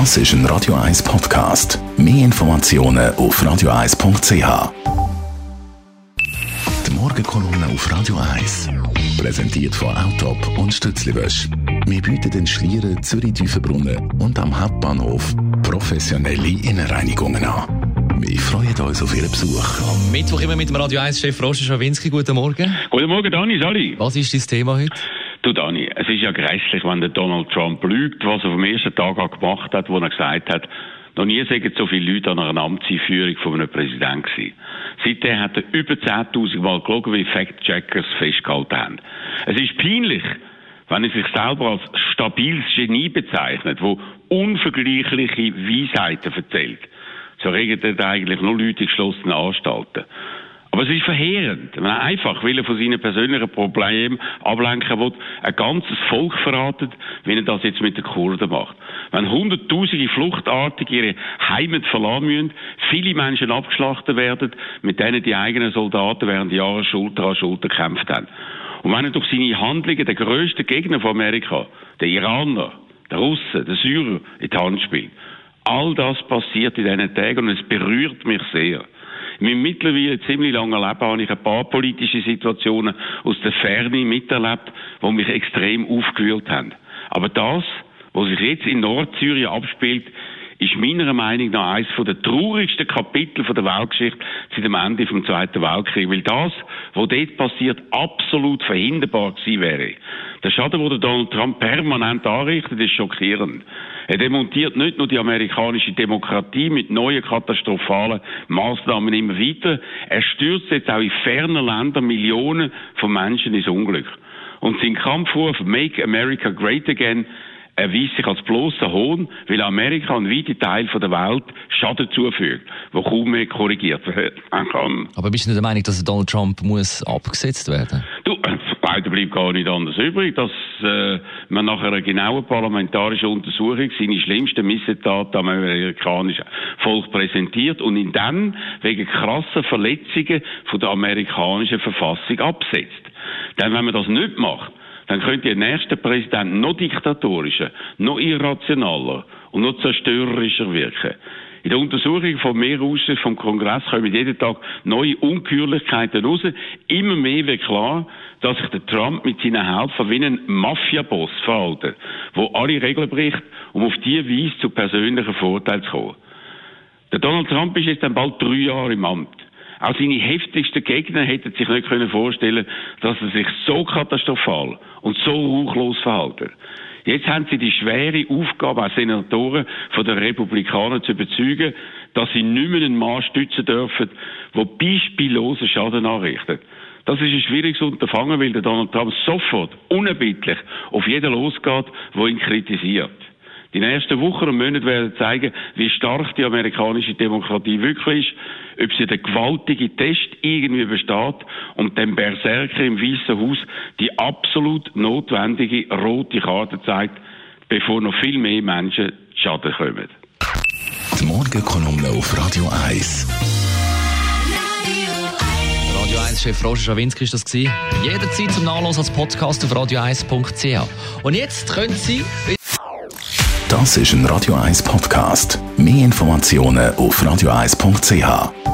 Das ist ein Radio 1 Podcast. Mehr Informationen auf radio1.ch. Die Morgenkolumne auf Radio 1 präsentiert von Autop und Stützliwösch. Wir bieten den Schlieren Zürich-Tiefenbrunnen und am Hauptbahnhof professionelle Innenreinigungen an. Wir freuen uns auf Ihren Besuch. Am Mittwoch immer mit dem Radio 1-Chef Roger Schawinski. Guten Morgen. Guten Morgen, Dani, Sali. Was ist dein Thema heute? Du, Dani, es ist ja grässlich, wenn der Donald Trump lügt, was er vom ersten Tag an gemacht hat, wo er gesagt hat, noch nie sagen so viele Leute an einer Amtseinführung von einem Präsidenten gewesen. Seitdem hat er über 10.000 Mal gelogen, wie Fact-Checkers festgehalten haben. Es ist peinlich, wenn er sich selber als stabiles Genie bezeichnet, wo unvergleichliche Weisheiten erzählt. So regelt er eigentlich nur Leute in geschlossenen Anstalten. Aber es ist verheerend, wenn er einfach, weil er von seinen persönlichen Problemen ablenken will, ein ganzes Volk verratet, wie er das jetzt mit den Kurden macht. Wenn hunderttausende Fluchtartige ihre Heimat verlassen müssen, viele Menschen abgeschlachtet werden, mit denen die eigenen Soldaten während Jahren Schulter an Schulter gekämpft haben. Und wenn er durch seine Handlungen den grössten Gegner von Amerika, den Iraner, den Russen, den Syrer, in die Hand spielt. All das passiert in diesen Tagen und es berührt mich sehr. In meinem mittlerweile ziemlich langen Leben habe ich ein paar politische Situationen aus der Ferne miterlebt, die mich extrem aufgewühlt haben. Aber das, was sich jetzt in Nordsyrien abspielt, ist meiner Meinung nach eines der traurigsten Kapitel der Weltgeschichte seit dem Ende des Zweiten Weltkriegs. Weil das, was dort passiert, absolut verhinderbar gewesen wäre. Der Schaden, den Donald Trump permanent anrichtet, ist schockierend. Er demontiert nicht nur die amerikanische Demokratie mit neuen katastrophalen Maßnahmen immer weiter, er stürzt jetzt auch in fernen Ländern Millionen von Menschen ins Unglück. Und sein Kampfruf Make America Great Again erweist sich als bloßer Hohn, weil Amerika und weite Teile der Welt Schaden zufügt, wo kaum mehr korrigiert werden kann. Aber bist du nicht der Meinung, dass Donald Trump muss abgesetzt werden? Du, bleibt gar nicht anders übrig, dass äh, man nach einer genauen parlamentarischen Untersuchung seine schlimmsten Missetaten am amerikanischen Volk präsentiert und ihn dann wegen krasser Verletzungen von der amerikanischen Verfassung absetzt. Denn wenn man das nicht macht, dann könnte der nächste Präsident noch diktatorischer, noch irrationaler und noch zerstörerischer wirken. In der Untersuchung von Mehrausschüssen vom Kongress kommen jeden Tag neue Ungeheuerlichkeiten raus. Immer mehr wird klar, dass sich der Trump mit seinen Helfern wie ein Mafiaboss verhält, der alle Regeln bricht, um auf diese Weise zu persönlichen Vorteilen zu kommen. Der Donald Trump ist jetzt dann bald drei Jahre im Amt. Auch seine heftigsten Gegner hätten sich nicht vorstellen können dass er sich so katastrophal und so ruchlos verhält. Jetzt haben sie die schwere Aufgabe als Senatoren von den Republikanern zu überzeugen, dass sie nicht mehr einen Mann stützen dürfen, der beispiellosen Schaden anrichtet. Das ist ein schwieriges Unterfangen, weil Donald Trump sofort unerbittlich auf jeden losgeht, der ihn kritisiert. Die nächsten Wochen und Monate werden zeigen, wie stark die amerikanische Demokratie wirklich ist, ob sie den gewaltigen Test irgendwie besteht und dem Berserker im Weißen Haus die absolut notwendige rote Karte zeigt, bevor noch viel mehr Menschen Schaden kommen. Die Morgenkolumne auf Radio 1. 1-Chef Roger Schawinski ist das gewesen. Jederzeit zum Nachlesen als Podcast auf radio1.ch. Und jetzt können Sie... Das ist ein Radio 1 Podcast. Mehr Informationen auf radio1.ch.